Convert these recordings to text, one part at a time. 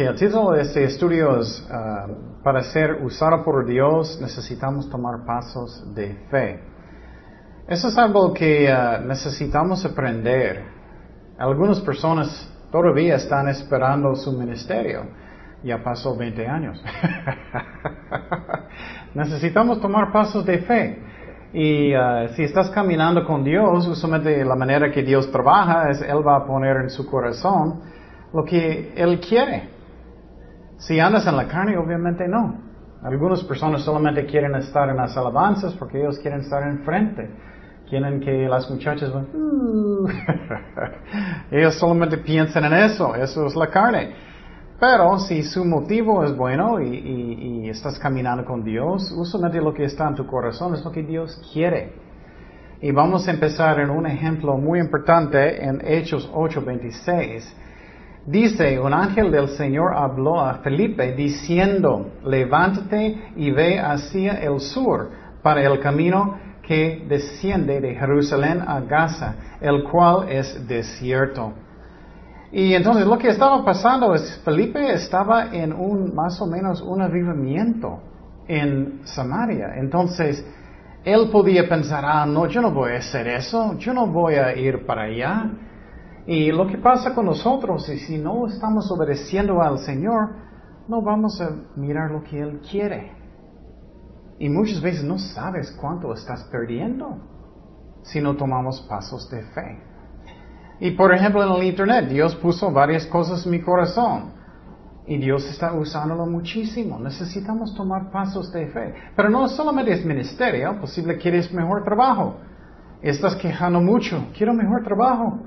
Ok, el título de este estudio es ah, Para ser usado por Dios necesitamos tomar pasos de fe. Eso es algo que ah, necesitamos aprender. Algunas personas todavía están esperando su ministerio. Ya pasó 20 años. necesitamos tomar pasos de fe. Y ah, si estás caminando con Dios, usualmente la manera que Dios trabaja es Él va a poner en su corazón lo que Él quiere. Si andas en la carne, obviamente no. Algunas personas solamente quieren estar en las alabanzas porque ellos quieren estar enfrente. Quieren que las muchachas van, uh". ellos solamente piensan en eso, eso es la carne. Pero si su motivo es bueno y, estás caminando con Dios, usualmente lo que está en tu corazón es lo que Dios quiere. Y vamos a empezar en un ejemplo muy importante en Hechos 8:26. Dice, un ángel del Señor habló a Felipe diciendo, levántate y ve hacia el sur para el camino que desciende de Jerusalén a Gaza, el cual es desierto. Y entonces lo que estaba pasando es, Felipe estaba en un, más o menos, un avivamiento en Samaria. Entonces, él podía pensar, ah, no, yo no voy a hacer eso, yo no voy a ir para allá. Y lo que pasa con nosotros es si no estamos obedeciendo al Señor, no vamos a mirar lo que Él quiere. Y muchas veces no sabes cuánto estás perdiendo si no tomamos pasos de fe. Y por ejemplo en el Internet, Dios puso varias cosas en mi corazón. Y Dios está usándolo muchísimo. Necesitamos tomar pasos de fe. Pero no solamente es ministerio, posible quieres mejor trabajo. Estás quejando mucho, quiero mejor trabajo.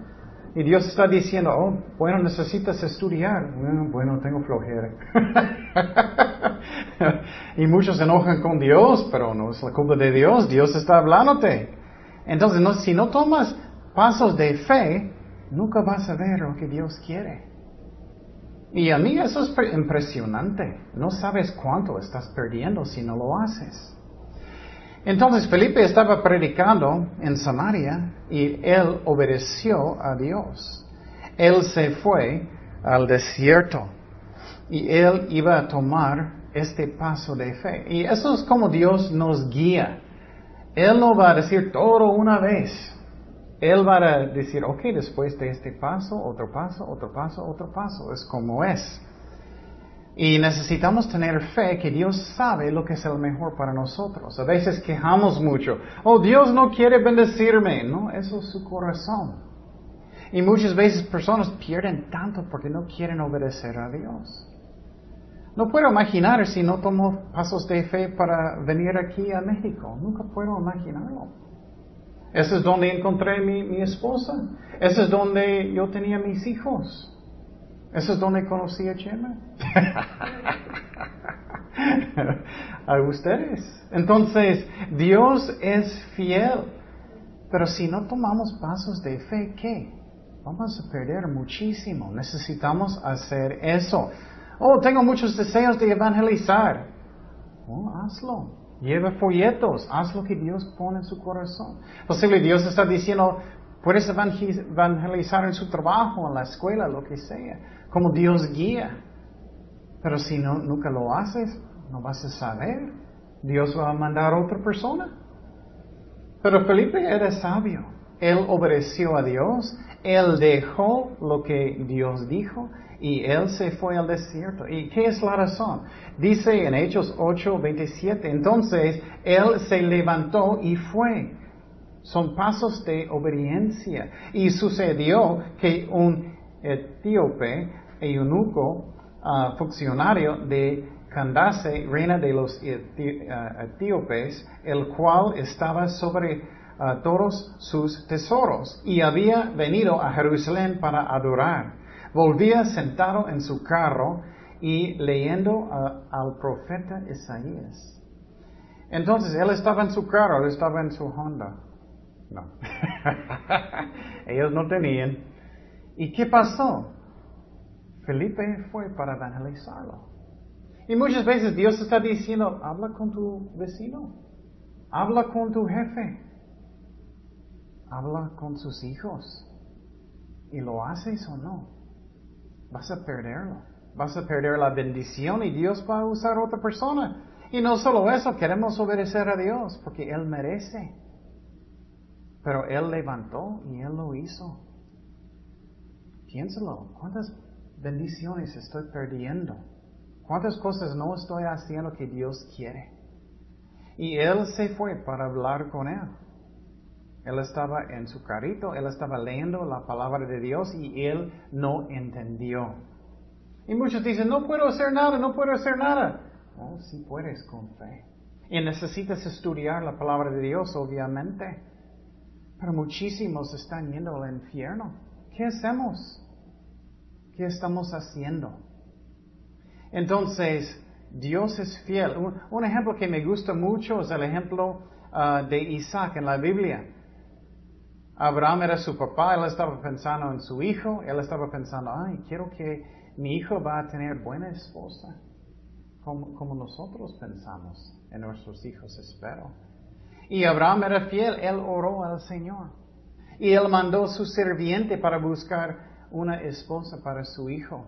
Y Dios está diciendo, oh, bueno, necesitas estudiar. Bueno, bueno tengo flojera. y muchos se enojan con Dios, pero no es la culpa de Dios, Dios está hablándote. Entonces, no, si no tomas pasos de fe, nunca vas a ver lo que Dios quiere. Y a mí eso es impresionante. No sabes cuánto estás perdiendo si no lo haces. Entonces Felipe estaba predicando en Samaria y él obedeció a Dios. Él se fue al desierto y él iba a tomar este paso de fe. Y eso es como Dios nos guía. Él no va a decir todo una vez. Él va a decir, ok, después de este paso, otro paso, otro paso, otro paso. Es como es. Y necesitamos tener fe que Dios sabe lo que es el mejor para nosotros. A veces quejamos mucho. Oh, Dios no quiere bendecirme. No, eso es su corazón. Y muchas veces personas pierden tanto porque no quieren obedecer a Dios. No puedo imaginar si no tomo pasos de fe para venir aquí a México. Nunca puedo imaginarlo. Ese es donde encontré mi, mi esposa. Ese es donde yo tenía mis hijos. Ese es donde conocí a Chema. a ustedes. Entonces, Dios es fiel. Pero si no tomamos pasos de fe, ¿qué? Vamos a perder muchísimo. Necesitamos hacer eso. Oh, tengo muchos deseos de evangelizar. Oh, hazlo. Lleva folletos, haz lo que Dios pone en su corazón. Posible Dios está diciendo, puedes evangelizar en su trabajo, en la escuela, lo que sea, como Dios guía. Pero si nunca lo haces, no vas a saber. Dios va a mandar a otra persona. Pero Felipe era sabio. Él obedeció a Dios. Él dejó lo que Dios dijo y él se fue al desierto. ¿Y qué es la razón? Dice en Hechos 8, 27, entonces él se levantó y fue. Son pasos de obediencia. Y sucedió que un etíope, eunuco, uh, funcionario de Candace, reina de los uh, etíopes, el cual estaba sobre uh, todos sus tesoros y había venido a Jerusalén para adorar volvía sentado en su carro y leyendo al profeta Isaías. Entonces él estaba en su carro, él estaba en su Honda. No. Ellos no tenían. ¿Y qué pasó? Felipe fue para evangelizarlo. Y muchas veces Dios está diciendo, habla con tu vecino, habla con tu jefe, habla con sus hijos. ¿Y lo haces o no? vas a perderlo. vas a perder la bendición y Dios va a usar a otra persona. Y no solo eso, queremos obedecer a Dios porque Él merece. Pero Él levantó y Él lo hizo. Piénsalo, ¿cuántas bendiciones estoy perdiendo? ¿Cuántas cosas no estoy haciendo que Dios quiere? Y Él se fue para hablar con Él. Él estaba en su carrito, Él estaba leyendo la palabra de Dios y Él no entendió. Y muchos dicen, no puedo hacer nada, no puedo hacer nada. Oh, sí puedes con fe. Y necesitas estudiar la palabra de Dios, obviamente. Pero muchísimos están yendo al infierno. ¿Qué hacemos? ¿Qué estamos haciendo? Entonces, Dios es fiel. Un, ejemplo que me gusta mucho es el ejemplo ah, de Isaac en la Biblia. Abraham era su papá, él estaba pensando en su hijo, él estaba pensando, ay, quiero que mi hijo va a tener buena esposa, como, como nosotros pensamos en nuestros hijos, espero. Y Abraham era fiel, él oró al Señor. Y él mandó su sirviente para buscar una esposa para su hijo.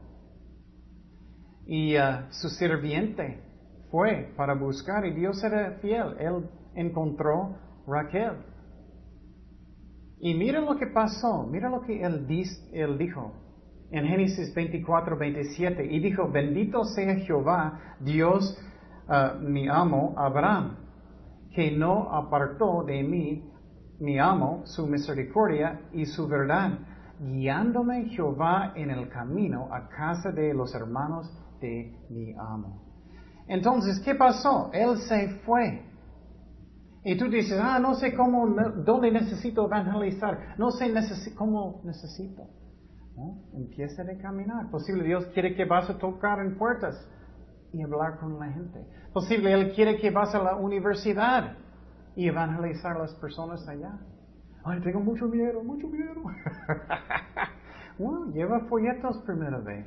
Y uh, su sirviente fue para buscar y Dios era fiel. Él encontró Raquel. Y mira lo que pasó, mira lo que él, él dijo en Génesis 24, 27. Y dijo, bendito sea Jehová, Dios, uh, mi amo, Abraham que no apartó de mí, mi amo, su misericordia y su verdad, guiándome Jehová en el camino a casa de los hermanos de mi amo. Entonces, ¿qué pasó? Él se fue. Y tú dices, ah, no sé cómo, dónde necesito evangelizar, no sé cómo necesito. ¿No? Empieza a caminar. Posible Dios quiere que vas a tocar en puertas y hablar con la gente. Posible Él quiere que vas a la universidad y evangelizar a las personas allá. Ay, tengo mucho miedo, mucho miedo. lleva folletos primera vez.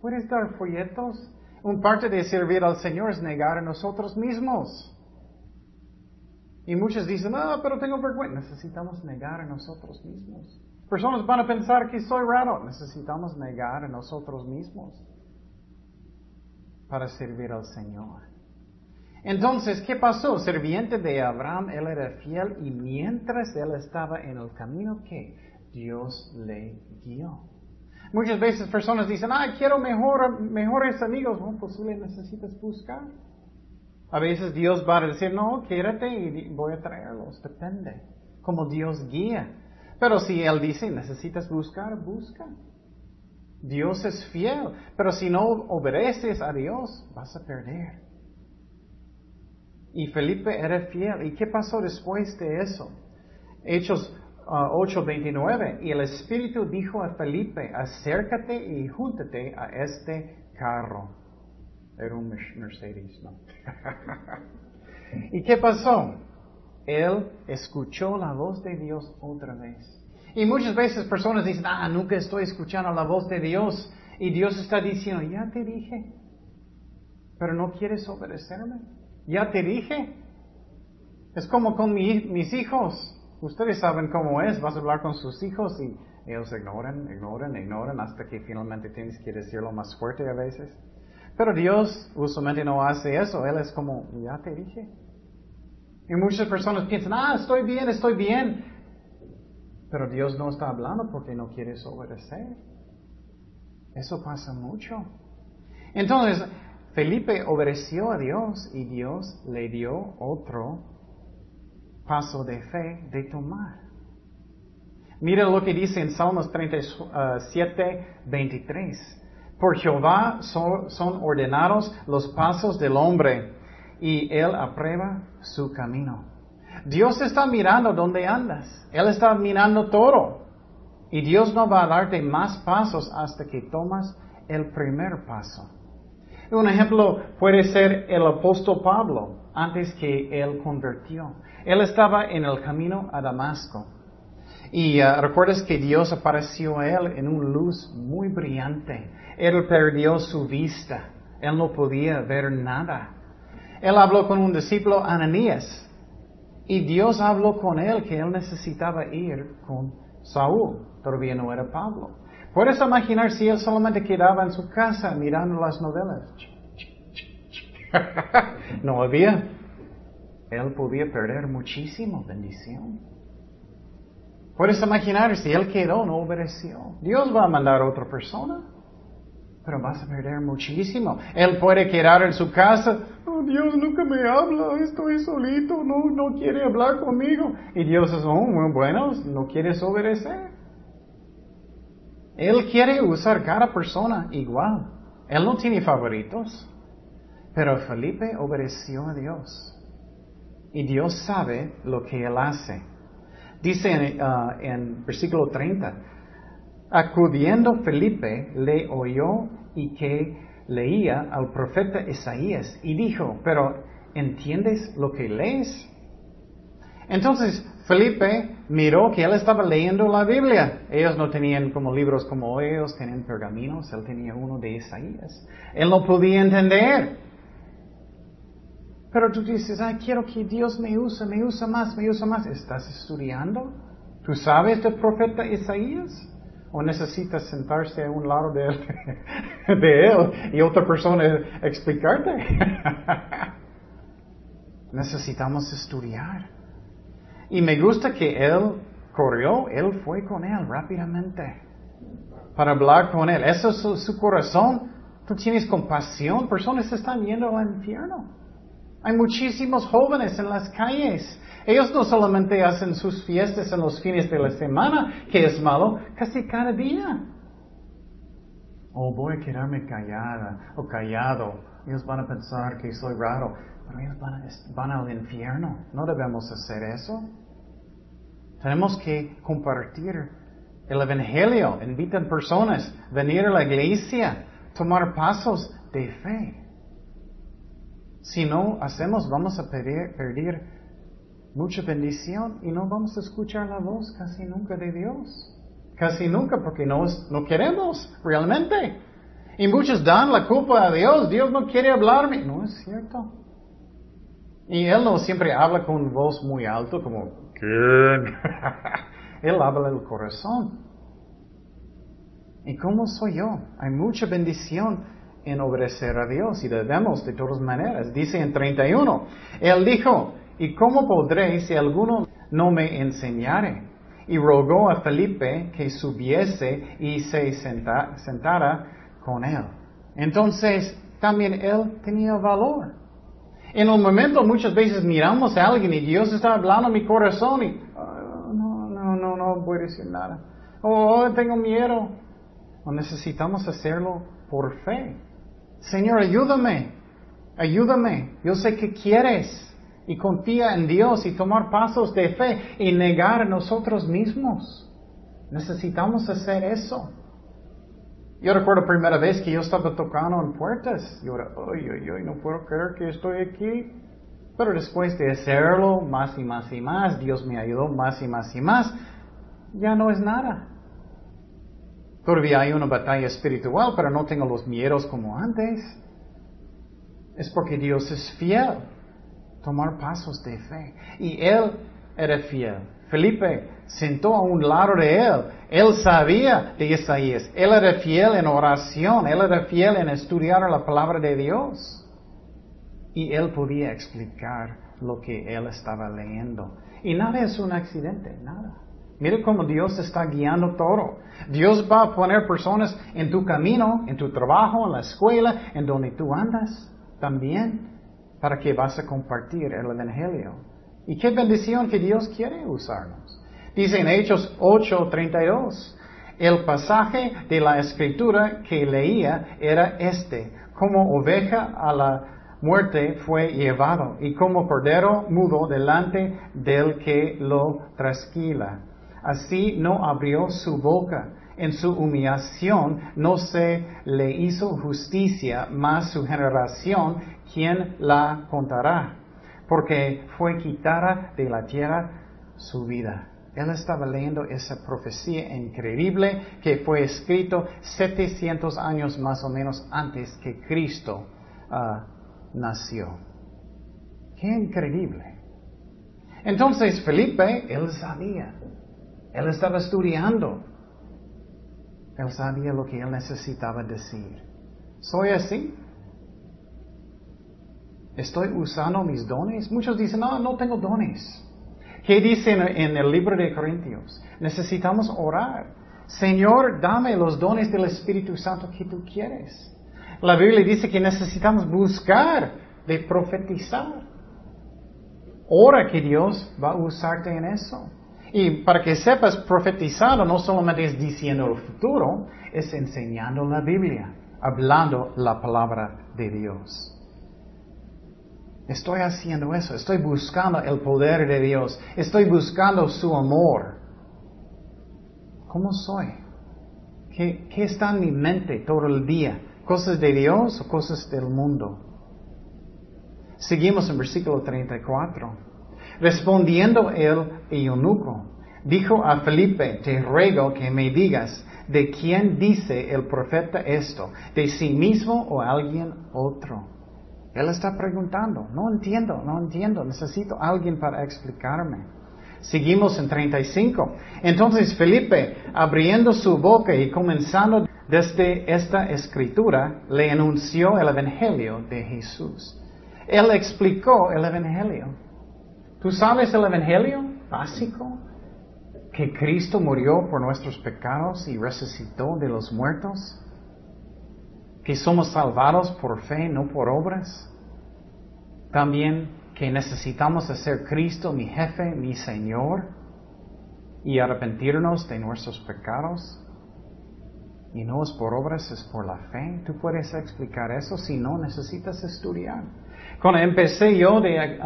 ¿Puedes dar folletos? Un parte de servir al Señor es negar a nosotros mismos. Y muchos dicen, ah, pero tengo vergüenza. Necesitamos negar a nosotros mismos. Personas van a pensar que soy raro. Necesitamos negar a nosotros mismos para servir al Señor. Entonces, ¿qué pasó? Serviente de Abraham, él era fiel y mientras él estaba en el camino que Dios le guió. Muchas veces personas dicen, ah, quiero mejor, mejores amigos. Bueno, pues tú le necesitas buscar. A veces Dios va a decir, no, quédate y voy a traerlos. Depende. Como Dios guía. Pero si Él dice, necesitas buscar, busca. Dios es fiel, pero si no obedeces a Dios, vas a perder. Y Felipe era fiel. ¿Y qué pasó después de eso? Hechos 8:29. Uh, y el Espíritu dijo a Felipe, acércate y júntate a este carro. Era un Mercedes, ¿no? ¿Y qué pasó? Él escuchó la voz de Dios otra vez. Y muchas veces personas dicen, ah, nunca estoy escuchando la voz de Dios. Y Dios está diciendo, ya te dije, pero no quieres obedecerme. Ya te dije. Es como con mis hijos. Ustedes saben cómo es. Vas a hablar con sus hijos y ellos ignoran, ignoran, ignoran hasta que finalmente tienes que decirlo más fuerte a veces. Pero Dios usualmente no hace eso. Él es como, ya te dije. Y muchas personas piensan, ah, estoy bien, estoy bien. Pero Dios no está hablando porque no quieres obedecer. Eso pasa mucho. Entonces, Felipe obedeció a Dios y Dios le dio otro paso de fe de tomar. Mira lo que dice en Salmos 37, 23. Por Jehová son ordenados los pasos del hombre y él aprueba su camino. Dios está mirando dónde andas. Él está mirando todo. Y Dios no va a darte más pasos hasta que tomas el primer paso. Un ejemplo puede ser el apóstol Pablo, antes que él convirtió. Él estaba en el camino a Damasco. Y uh, recuerdas que Dios apareció a él en una luz muy brillante. Él perdió su vista. Él no podía ver nada. Él habló con un discípulo, Ananías, y Dios habló con él que él necesitaba ir con Saúl. Todavía no era Pablo. Puedes imaginar si él solamente quedaba en su casa mirando las novelas. no había. Él podía perder muchísimo bendición. Puedes imaginar si él quedó, no obedeció. Dios va a mandar a otra persona. Pero vas a perder muchísimo. Él puede quedar en su casa. Oh, Dios nunca me habla, estoy solito, no, no quiere hablar conmigo. Y Dios es, oh, bueno, no quieres obedecer. Él quiere usar cada persona igual. Él no tiene favoritos. Pero Felipe obedeció a Dios. Y Dios sabe lo que él hace. Dice en, uh, en versículo 30, acudiendo Felipe le oyó y que leía al profeta Isaías y dijo, pero ¿entiendes lo que lees? Entonces Felipe miró que él estaba leyendo la Biblia. Ellos no tenían como libros como ellos, tenían pergaminos, él tenía uno de Isaías. Él no podía entender. Pero tú dices, ay, quiero que Dios me use, me use más, me use más. ¿Estás estudiando? ¿Tú sabes del profeta Isaías? ¿O necesitas sentarse a un lado de él, de él y otra persona explicarte? Necesitamos estudiar. Y me gusta que él corrió, él fue con él rápidamente para hablar con él. Eso es su, corazón. Tú tienes compasión. Personas están yendo al infierno. Hay muchísimos jóvenes en las calles. Ellos no solamente hacen sus fiestas en los fines de la semana, que es malo, casi cada día. O oh, voy a quedarme callada o callado. Ellos van a pensar que soy raro. Pero ellos van, al infierno. No debemos hacer eso. Tenemos que compartir el Evangelio. Invitan personas venir a la iglesia, tomar pasos de fe. Si no hacemos, vamos a perder, mucha bendición y no vamos a escuchar la voz casi nunca de Dios. Casi nunca porque no, no queremos realmente. Y muchos dan la culpa a Dios. Dios no quiere hablarme. No es cierto. Y él no siempre habla con voz muy alto como, ¿quién? él habla del corazón. ¿Y cómo soy yo? Hay mucha bendición en obedecer a Dios y debemos de todas maneras. Dice en 31, él dijo, ¿y cómo podré si alguno no me enseñare? Y rogó a Felipe que subiese y se sentara con él. Entonces, también él tenía valor. En un momento muchas veces miramos a alguien y Dios está hablando a mi corazón y no, no, no, no voy a decir nada. Oh, tengo miedo. O necesitamos hacerlo por fe. Señor, ayúdame, ayúdame. Yo sé que quieres y confía en Dios y tomar pasos de fe y negar nosotros mismos. Necesitamos hacer eso. Yo recuerdo primera vez que yo estaba tocando en puertas. Yo era, ay, ay, ay, no puedo creer que estoy aquí. Pero después de hacerlo más y más y más, Dios me ayudó más y más y más, ya no es nada. Todavía hay una batalla espiritual, pero no tengo los miedos como antes. Es porque Dios es fiel. Tomar pasos de fe. Y Él era fiel. Felipe sentó a un lado de él. Él sabía de Isaías. Él era fiel en oración. Él era fiel en estudiar la palabra de Dios. Y él podía explicar lo que él estaba leyendo. Y nada es un accidente, nada. Mira cómo Dios está guiando todo. Dios va a poner personas en tu camino, en tu trabajo, en la escuela, en donde tú andas, también, para que vas a compartir el Evangelio. Y qué bendición que Dios quiere usarnos. Dice en Hechos 8:32, el pasaje de la escritura que leía era este, como oveja a la muerte fue llevado y como cordero mudo delante del que lo trasquila. Así no abrió su boca. En su humillación no se le hizo justicia, mas su generación, ¿quién la contará? Porque fue quitada de la tierra su vida. Él estaba leyendo esa profecía increíble que fue escrito 700 años más o menos antes que Cristo ah, nació. Qué increíble. Entonces Felipe, él sabía, él estaba estudiando. Él sabía lo que él necesitaba decir. ¿Soy así? ¿Estoy usando mis dones? Muchos dicen, no, no tengo dones. ¿Qué dice en, el libro de Corintios? Necesitamos orar. Señor, dame los dones del Espíritu Santo que tú quieres. La Biblia dice que necesitamos buscar de profetizar. Ora que Dios va a usarte en eso. Y para que sepas, profetizando no solamente es diciendo el futuro, es enseñando la Biblia, hablando la palabra de Dios. Estoy haciendo eso, estoy buscando el poder de Dios, estoy buscando su amor. ¿Cómo soy? ¿Qué, qué está en mi mente todo el día? ¿Cosas de Dios o cosas del mundo? Seguimos en versículo 34. Respondiendo el eunuco, dijo a Felipe, te ruego que me digas, ¿de quién dice el profeta esto? ¿De sí mismo o alguien otro? Él está preguntando, no entiendo, no entiendo, necesito alguien para explicarme. Seguimos en 35. Entonces Felipe, abriendo su boca y comenzando desde esta escritura, le anunció el Evangelio de Jesús. Él explicó el Evangelio. ¿Tú sabes el Evangelio básico? Que Cristo murió por nuestros pecados y resucitó de los muertos que somos salvados por fe, no por obras. También que necesitamos hacer Cristo mi jefe, mi Señor, y arrepentirnos de nuestros pecados. Y no es por obras, es por la fe. Tú puedes explicar eso, si no necesitas estudiar. Cuando empecé yo de,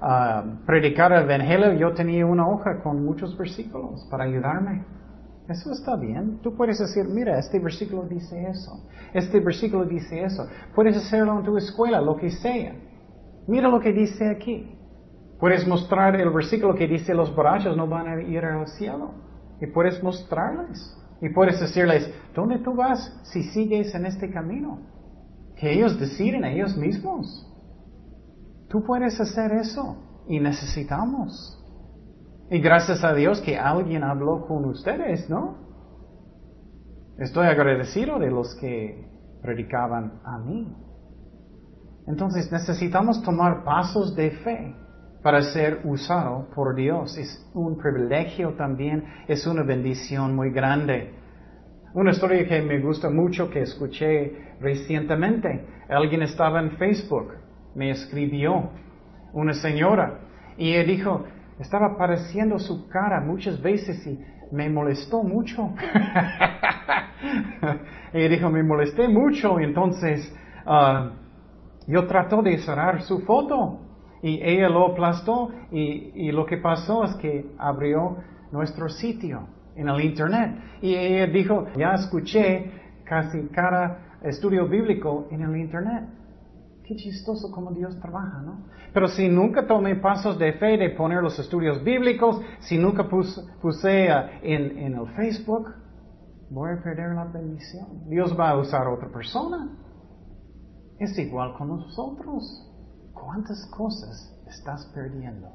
a predicar el Evangelio, yo tenía una hoja con muchos versículos para ayudarme. Eso está bien. Tú puedes decir, mira, este versículo dice eso. Este versículo dice eso. Puedes hacerlo en tu escuela, lo que sea. Mira lo que dice aquí. Puedes mostrar el versículo que dice los borrachos no van a ir al cielo. Y puedes mostrarles. Y puedes decirles, ¿dónde tú vas si sigues en este camino? Que ellos deciden ellos mismos. Tú puedes hacer eso. Y necesitamos. Y gracias a Dios que alguien habló con ustedes, ¿no? Estoy agradecido de los que predicaban a mí. Entonces necesitamos tomar pasos de fe para ser usado por Dios. Es un privilegio también, es una bendición muy grande. Una historia que me gusta mucho que escuché recientemente. Alguien estaba en Facebook, me escribió, una señora, y él dijo, estaba apareciendo su cara muchas veces y me molestó mucho. y dijo, me molesté mucho, entonces ah, yo trato de cerrar su foto. Y ella lo aplastó y, y lo que pasó es que abrió nuestro sitio en el Internet. Y ella dijo, ya escuché casi cada estudio bíblico en el Internet. Qué chistoso como Dios trabaja, ¿no? Pero si nunca tomé pasos de fe de poner los estudios bíblicos, si nunca puse, eh, en, el Facebook, voy a perder la bendición. Dios va a usar a otra persona. Es igual con nosotros. ¿Cuántas cosas estás perdiendo?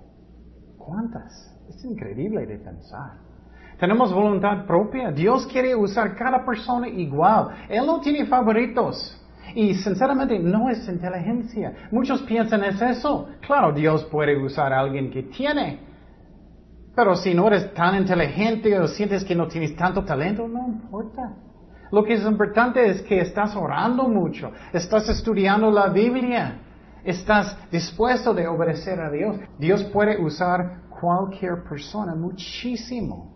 ¿Cuántas? Es increíble de pensar. Tenemos voluntad propia. Dios quiere usar cada persona igual. Él no tiene favoritos. Y sinceramente no es inteligencia. Muchos piensan es eso. Claro, Dios puede usar a alguien que tiene. Pero si no eres tan inteligente o sientes que no tienes tanto talento, no importa. Lo que es importante es que estás orando mucho, estás estudiando la Biblia, estás dispuesto de obedecer a Dios. Dios puede usar cualquier persona muchísimo.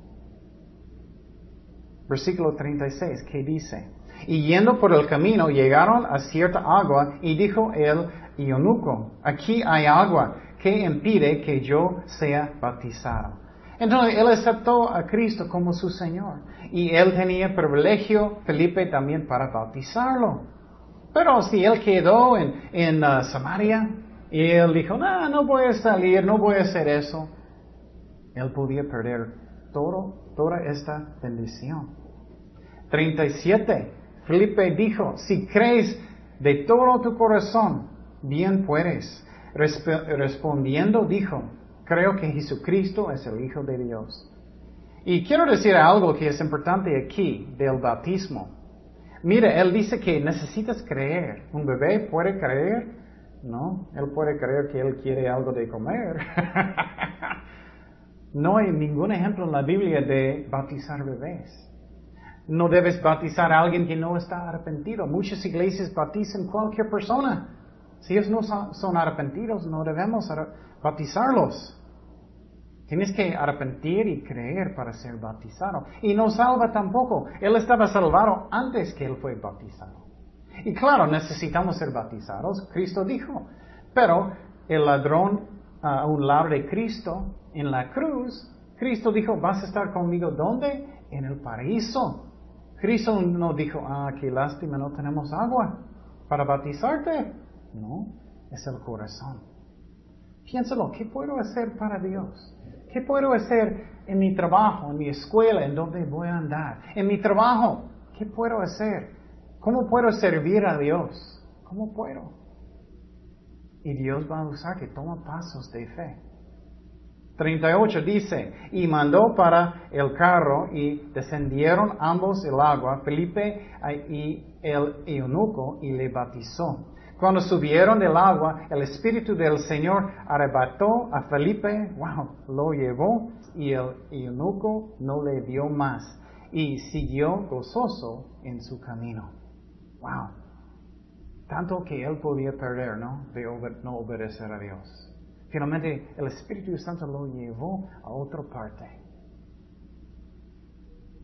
Versículo 36, ¿qué dice? Y yendo por el camino llegaron a cierta agua y dijo el eunuco, aquí hay agua, que impide que yo sea bautizado? Entonces él aceptó a Cristo como su Señor y él tenía privilegio, Felipe también, para bautizarlo. Pero si él quedó en, en uh, Samaria y él dijo, no, no voy a salir, no voy a hacer eso, él podía perder todo, toda esta bendición. 37. Felipe dijo, si crees de todo tu corazón, bien puedes. respondiendo dijo, creo que Jesucristo es el Hijo de Dios. Y quiero decir algo que es importante aquí del bautismo. Mira, él dice que necesitas creer. ¿Un bebé puede creer? No, él puede creer que él quiere algo de comer. no hay ningún ejemplo en la Biblia de bautizar bebés. No debes bautizar a alguien que no está arrepentido. Muchas iglesias bautizan cualquier persona. Si ellos no son arrepentidos, no debemos bautizarlos. Tienes que arrepentir y creer para ser bautizado. Y no salva tampoco. Él estaba salvado antes que él fue bautizado. Y claro, necesitamos ser bautizados, Cristo dijo. Pero el ladrón a un lado de Cristo en la cruz, Cristo dijo, vas a estar conmigo ¿dónde? En el paraíso. Cristo no dijo, ah, qué lástima, no tenemos agua para bautizarte. No, es el corazón. Piénsalo, ¿qué puedo hacer para Dios? ¿Qué puedo hacer en mi trabajo, en mi escuela, en donde voy a andar? En mi trabajo, ¿qué puedo hacer? ¿Cómo puedo servir a Dios? ¿Cómo puedo? Y Dios va a usar que toma pasos de fe. 38 dice, y mandó para el carro y descendieron ambos el agua, Felipe y el eunuco, y le bautizó. Cuando subieron del agua, el Espíritu del Señor arrebató a Felipe, wow, lo llevó y el eunuco no le vio más y siguió gozoso en su camino. Wow. Tanto que él podía perder, ¿no? De no obedecer a Dios. Finalmente, el Espíritu Santo lo llevó a otra parte.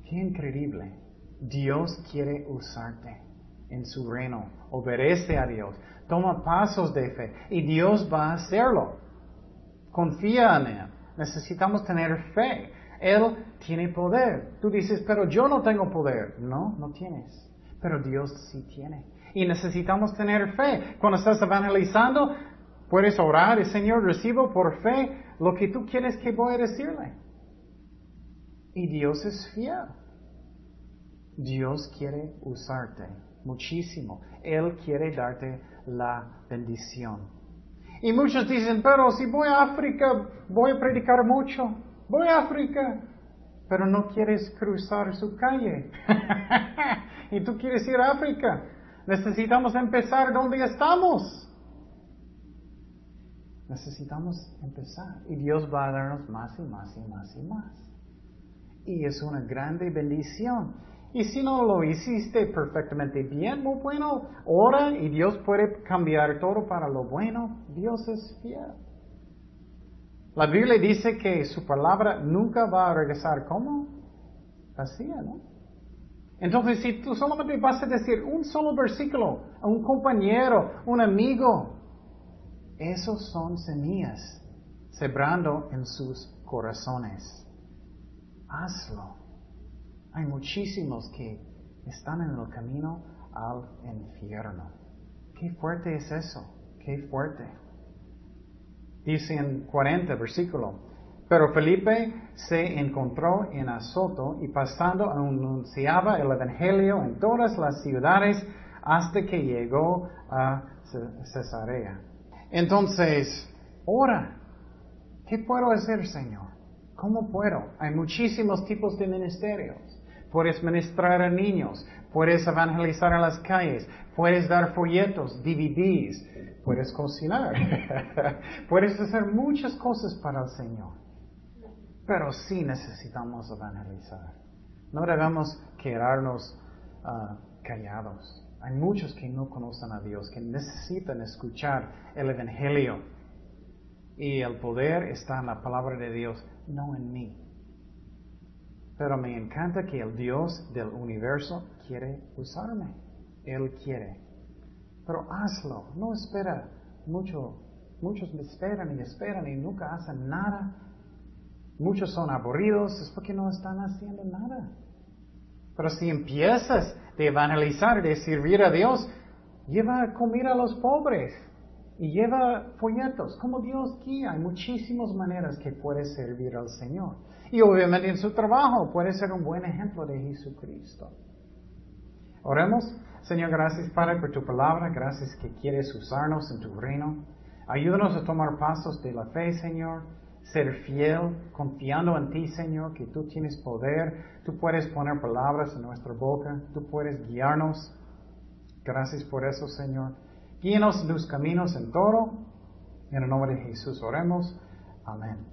Qué increíble. Dios quiere usarte en su reino. Obedece a Dios. Toma pasos de fe. Y Dios va a hacerlo. Confía en Él. Necesitamos tener fe. Él tiene poder. Tú dices, pero yo no tengo poder. No, no tienes. Pero Dios sí tiene. Y necesitamos tener fe. Cuando estás evangelizando, puedes orar y Señor, recibo por fe lo que tú quieres que voy a decirle. Y Dios es fiel. Dios quiere usarte muchísimo. Él quiere darte la bendición. Y muchos dicen, pero si voy a África, voy a predicar mucho. Voy a África, pero no quieres cruzar su calle. y tú quieres ir a África. Necesitamos empezar donde estamos. Necesitamos empezar. Y Dios va a darnos más y más y más y más. Y es una grande bendición. Y si no lo hiciste perfectamente bien, muy bueno, ora y Dios puede cambiar todo para lo bueno. Dios es fiel. La Biblia dice que su palabra nunca va a regresar como vacía, ¿no? Entonces, si tú solamente vas a decir un solo versículo a un compañero, un amigo, esos son semillas sembrando en sus corazones. Hazlo. Hay muchísimos que están en el camino al infierno. Qué fuerte es eso, qué fuerte. Dice en 40 versículo, pero Felipe se encontró en Azoto y pasando anunciaba el Evangelio en todas las ciudades hasta que llegó a Cesarea. Entonces, ora. ¿Qué puedo hacer, Señor? ¿Cómo puedo? Hay muchísimos tipos de ministerios puedes ministrar a niños, puedes evangelizar en las calles, puedes dar folletos, DVDs, puedes cocinar, puedes hacer muchas cosas para el Señor. Pero sí necesitamos evangelizar. No debemos quedarnos ah, callados. Hay muchos que no conocen a Dios, que necesitan escuchar el Evangelio. Y el poder está en la palabra de Dios, no en mí. Pero me encanta que el Dios del universo quiere usarme. Él quiere. Pero hazlo. No espera mucho. Muchos me esperan y esperan y nunca hacen nada. Muchos son aburridos, es porque no están haciendo nada. Pero si empiezas de evangelizar, de servir a Dios, lleva comida a los pobres y lleva folletos. Como Dios guía, hay muchísimas maneras que puedes servir al Señor. Y obviamente en su trabajo puede ser un buen ejemplo de Jesucristo. Oremos. Señor, gracias Padre por tu palabra. Gracias que quieres usarnos en tu reino. Ayúdanos a tomar pasos de la fe, Señor. Ser fiel, confiando en ti, Señor, que tú tienes poder, tú puedes poner palabras en nuestra boca, tú puedes guiarnos. Gracias por eso, Señor. Guíenos en caminos en todo. En el nombre de Jesús oremos. Amén.